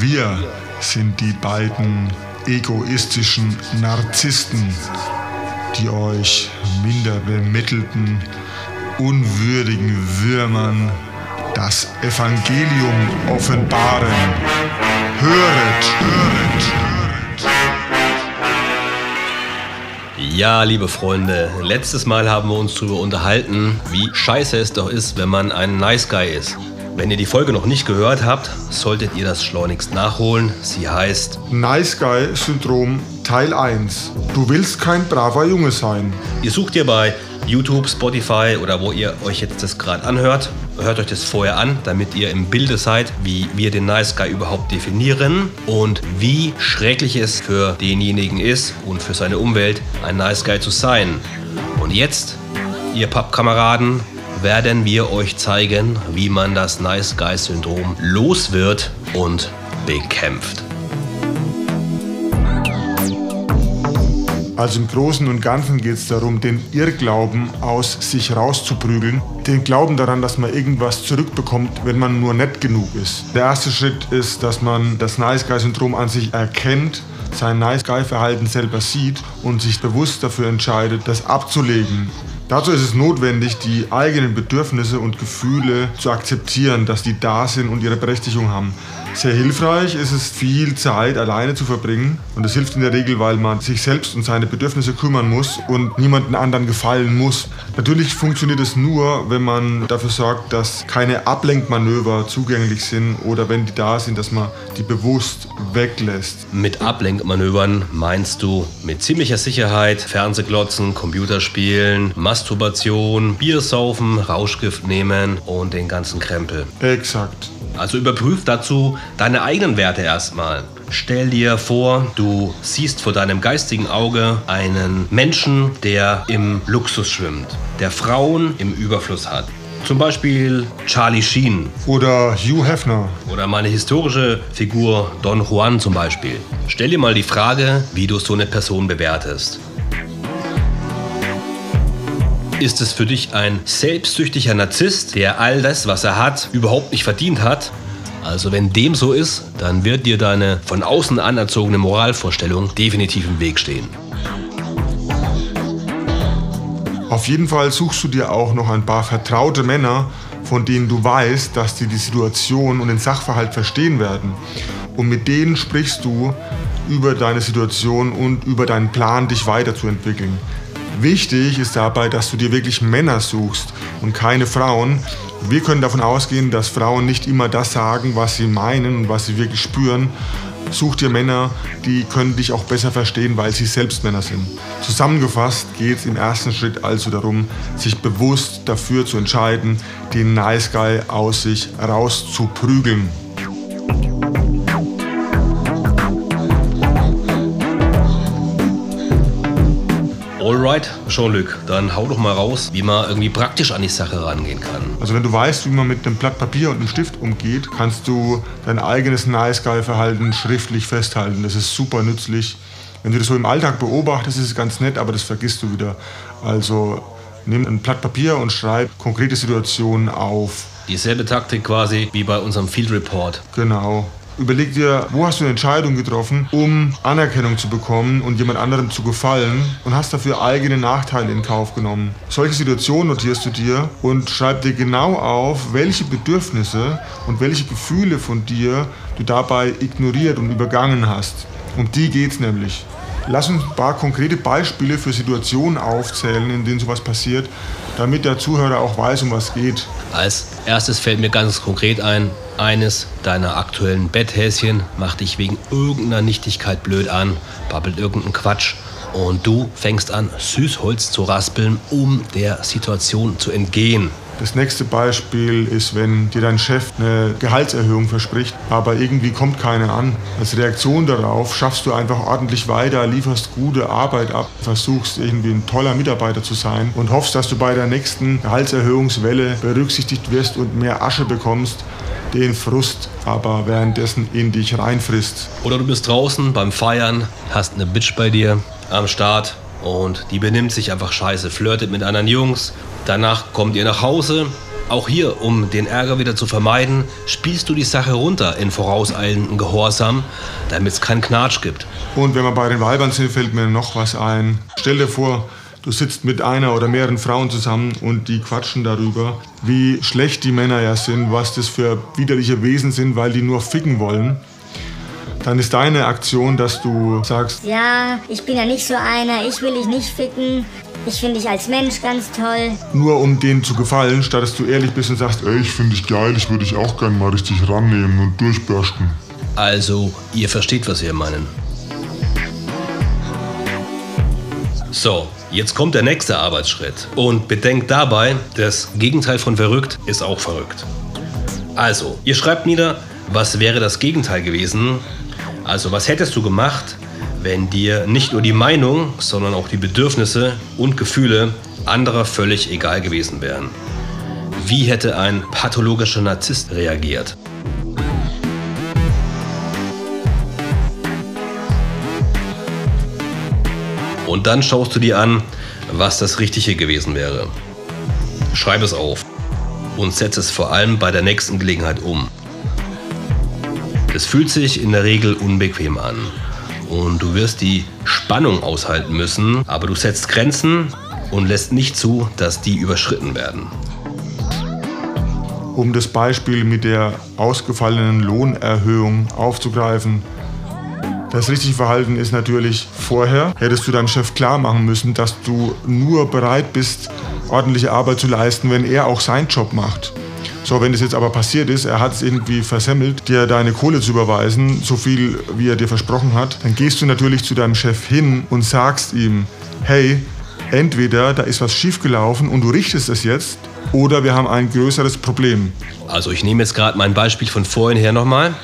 Wir sind die beiden egoistischen Narzissten, die euch minder bemittelten, unwürdigen Würmern das Evangelium offenbaren. Höret, höret. Ja, liebe Freunde, letztes Mal haben wir uns darüber unterhalten, wie scheiße es doch ist, wenn man ein Nice Guy ist. Wenn ihr die Folge noch nicht gehört habt, solltet ihr das schleunigst nachholen. Sie heißt Nice Guy Syndrom Teil 1. Du willst kein braver Junge sein. Ihr sucht ihr bei YouTube, Spotify oder wo ihr euch jetzt das gerade anhört. Hört euch das vorher an, damit ihr im Bilde seid, wie wir den Nice Guy überhaupt definieren und wie schrecklich es für denjenigen ist und für seine Umwelt, ein Nice Guy zu sein. Und jetzt, ihr Pappkameraden, werden wir euch zeigen, wie man das Nice Guy Syndrom los wird und bekämpft. Also im Großen und Ganzen geht es darum, den Irrglauben aus sich rauszuprügeln. Den Glauben daran, dass man irgendwas zurückbekommt, wenn man nur nett genug ist. Der erste Schritt ist, dass man das Nice Guy-Syndrom an sich erkennt, sein Nice Guy-Verhalten selber sieht und sich bewusst dafür entscheidet, das abzulegen. Dazu ist es notwendig, die eigenen Bedürfnisse und Gefühle zu akzeptieren, dass die da sind und ihre Berechtigung haben. Sehr hilfreich ist es, viel Zeit alleine zu verbringen. Und das hilft in der Regel, weil man sich selbst um seine Bedürfnisse kümmern muss und niemanden anderen gefallen muss. Natürlich funktioniert es nur, wenn man dafür sorgt, dass keine Ablenkmanöver zugänglich sind oder wenn die da sind, dass man die bewusst weglässt. Mit Ablenkmanövern meinst du mit ziemlicher Sicherheit Fernsehglotzen, Computerspielen, Masturbation, Biersaufen, Rauschgift nehmen und den ganzen Krempel. Exakt. Also überprüf dazu deine eigenen Werte erstmal. Stell dir vor, du siehst vor deinem geistigen Auge einen Menschen, der im Luxus schwimmt, der Frauen im Überfluss hat. Zum Beispiel Charlie Sheen. Oder Hugh Hefner. Oder meine historische Figur Don Juan zum Beispiel. Stell dir mal die Frage, wie du so eine Person bewertest. Ist es für dich ein selbstsüchtiger Narzisst, der all das, was er hat, überhaupt nicht verdient hat? Also wenn dem so ist, dann wird dir deine von außen anerzogene Moralvorstellung definitiv im Weg stehen. Auf jeden Fall suchst du dir auch noch ein paar vertraute Männer, von denen du weißt, dass die die Situation und den Sachverhalt verstehen werden. Und mit denen sprichst du über deine Situation und über deinen Plan, dich weiterzuentwickeln. Wichtig ist dabei, dass du dir wirklich Männer suchst und keine Frauen. Wir können davon ausgehen, dass Frauen nicht immer das sagen, was sie meinen und was sie wirklich spüren. Such dir Männer, die können dich auch besser verstehen, weil sie selbst Männer sind. Zusammengefasst geht es im ersten Schritt also darum, sich bewusst dafür zu entscheiden, den Nice Guy aus sich rauszuprügeln. Alright, Jean-Luc, dann hau doch mal raus, wie man irgendwie praktisch an die Sache rangehen kann. Also wenn du weißt, wie man mit einem Blatt Papier und einem Stift umgeht, kannst du dein eigenes Nice Guy-Verhalten schriftlich festhalten. Das ist super nützlich. Wenn du das so im Alltag beobachtest, ist es ganz nett, aber das vergisst du wieder. Also nimm ein Blatt Papier und schreib konkrete Situationen auf. Dieselbe Taktik quasi wie bei unserem Field Report. Genau. Überleg dir, wo hast du eine Entscheidung getroffen, um Anerkennung zu bekommen und jemand anderem zu gefallen und hast dafür eigene Nachteile in Kauf genommen. Solche Situationen notierst du dir und schreib dir genau auf, welche Bedürfnisse und welche Gefühle von dir du dabei ignoriert und übergangen hast. Um die geht's nämlich. Lass uns ein paar konkrete Beispiele für Situationen aufzählen, in denen sowas passiert, damit der Zuhörer auch weiß, um was geht. Als erstes fällt mir ganz konkret ein, eines deiner aktuellen Betthäschen macht dich wegen irgendeiner Nichtigkeit blöd an, babbelt irgendeinen Quatsch und du fängst an, Süßholz zu raspeln, um der Situation zu entgehen. Das nächste Beispiel ist, wenn dir dein Chef eine Gehaltserhöhung verspricht, aber irgendwie kommt keine an. Als Reaktion darauf schaffst du einfach ordentlich weiter, lieferst gute Arbeit ab, versuchst irgendwie ein toller Mitarbeiter zu sein und hoffst, dass du bei der nächsten Gehaltserhöhungswelle berücksichtigt wirst und mehr Asche bekommst, den Frust aber währenddessen in dich reinfrisst. Oder du bist draußen beim Feiern, hast eine Bitch bei dir am Start und die benimmt sich einfach scheiße, flirtet mit anderen Jungs. Danach kommt ihr nach Hause, Auch hier, um den Ärger wieder zu vermeiden, spielst du die Sache runter in vorauseilenden Gehorsam, damit es keinen Knatsch gibt. Und wenn wir bei den Weibern sind, fällt mir noch was ein. Stell dir vor, du sitzt mit einer oder mehreren Frauen zusammen und die quatschen darüber, wie schlecht die Männer ja sind, was das für widerliche Wesen sind, weil die nur ficken wollen. Dann ist deine Aktion, dass du sagst, Ja, ich bin ja nicht so einer, ich will dich nicht ficken. Ich finde dich als Mensch ganz toll. nur um denen zu gefallen, statt dass du ehrlich bist und sagst, Ey, ich finde dich geil, ich würde dich auch gern mal richtig rannehmen und durchbürsten. Also, ihr versteht, was wir meinen. So, jetzt kommt der nächste Arbeitsschritt. Und bedenkt dabei, das Gegenteil von verrückt ist auch verrückt. Also, ihr schreibt nieder, was wäre das Gegenteil gewesen? Also, was hättest du gemacht, wenn dir nicht nur die Meinung, sondern auch die Bedürfnisse und Gefühle anderer völlig egal gewesen wären? Wie hätte ein pathologischer Narzisst reagiert? Und dann schaust du dir an, was das Richtige gewesen wäre. Schreib es auf und setz es vor allem bei der nächsten Gelegenheit um. Es fühlt sich in der Regel unbequem an und du wirst die Spannung aushalten müssen, aber du setzt Grenzen und lässt nicht zu, dass die überschritten werden. um das Beispiel mit der ausgefallenen Lohnerhöhung aufzugreifen. Das richtige Verhalten ist natürlich vorher, hättest du deinem Chef klar machen müssen, dass du nur bereit bist, ordentliche Arbeit zu leisten, wenn er auch seinen Job macht. So, wenn das jetzt aber passiert ist, er hat es irgendwie versemmelt, dir deine Kohle zu überweisen, so viel wie er dir versprochen hat, dann gehst du natürlich zu deinem Chef hin und sagst ihm, hey, entweder da ist was schiefgelaufen und du richtest es jetzt, oder wir haben ein größeres Problem. Also ich nehme jetzt gerade mein Beispiel von vorhin her nochmal.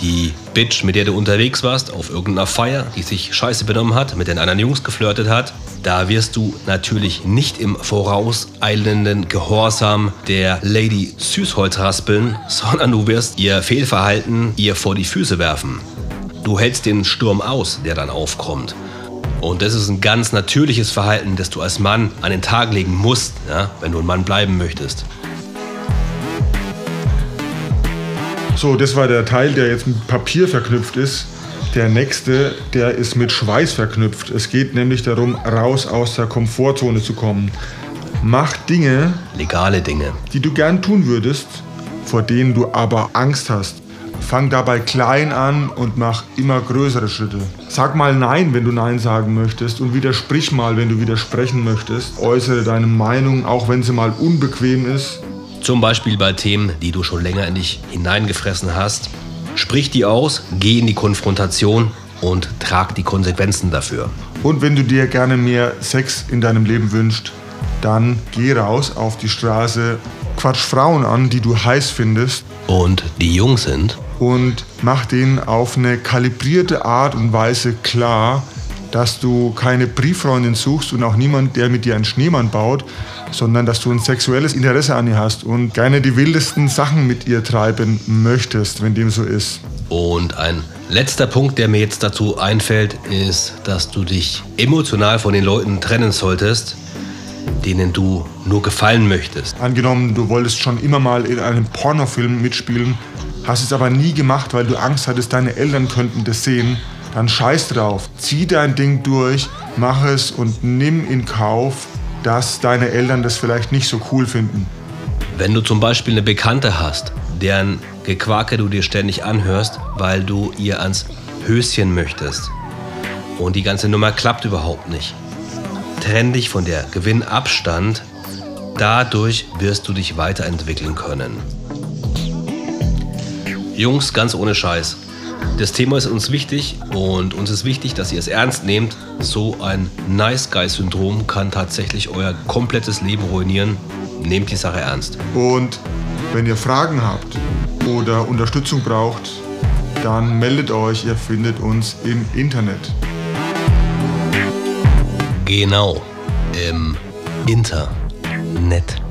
Die Bitch, mit der du unterwegs warst, auf irgendeiner Feier, die sich scheiße benommen hat, mit den anderen Jungs geflirtet hat, da wirst du natürlich nicht im vorauseilenden Gehorsam der Lady Süßholz raspeln, sondern du wirst ihr Fehlverhalten ihr vor die Füße werfen. Du hältst den Sturm aus, der dann aufkommt. Und das ist ein ganz natürliches Verhalten, das du als Mann an den Tag legen musst, ja, wenn du ein Mann bleiben möchtest. So, das war der Teil, der jetzt mit Papier verknüpft ist. Der nächste, der ist mit Schweiß verknüpft. Es geht nämlich darum, raus aus der Komfortzone zu kommen. Mach Dinge, Legale Dinge. die du gern tun würdest, vor denen du aber Angst hast. Fang dabei klein an und mach immer größere Schritte. Sag mal Nein, wenn du Nein sagen möchtest und widersprich mal, wenn du widersprechen möchtest. Äußere deine Meinung, auch wenn sie mal unbequem ist. Zum Beispiel bei Themen, die du schon länger in dich hineingefressen hast. Sprich die aus, geh in die Konfrontation und trag die Konsequenzen dafür. Und wenn du dir gerne mehr Sex in deinem Leben wünschst, dann geh raus auf die Straße, quatsch Frauen an, die du heiß findest Und die jung sind, und mach denen auf eine kalibrierte Art und Weise klar, dass du keine Brieffreundin suchst und auch niemand, der mit dir einen Schneemann baut, sondern dass du ein sexuelles Interesse an ihr hast und gerne die wildesten Sachen mit ihr treiben möchtest, wenn dem so ist. Und ein letzter Punkt, der mir jetzt dazu einfällt, ist, dass du dich emotional von den Leuten trennen solltest, denen du nur gefallen möchtest. Angenommen, du wolltest schon immer mal in einem Pornofilm mitspielen, hast es aber nie gemacht, weil du Angst hattest, deine Eltern könnten das sehen, dann scheiß drauf. Zieh dein Ding durch, mach es und nimm in Kauf, dass deine Eltern das vielleicht nicht so cool finden. Wenn du zum Beispiel eine Bekannte hast, deren Gequake du dir ständig anhörst, weil du ihr ans Höschen möchtest und die ganze Nummer klappt überhaupt nicht, trenn dich von der Gewinnabstand, dadurch wirst du dich weiterentwickeln können. Jungs, ganz ohne Scheiß. Das Thema ist uns wichtig und uns ist wichtig, dass ihr es ernst nehmt. So ein Nice Guy-Syndrom kann tatsächlich euer komplettes Leben ruinieren. Nehmt die Sache ernst. Und wenn ihr Fragen habt oder Unterstützung braucht, dann meldet euch, ihr findet uns im Internet. Genau. Im Internet.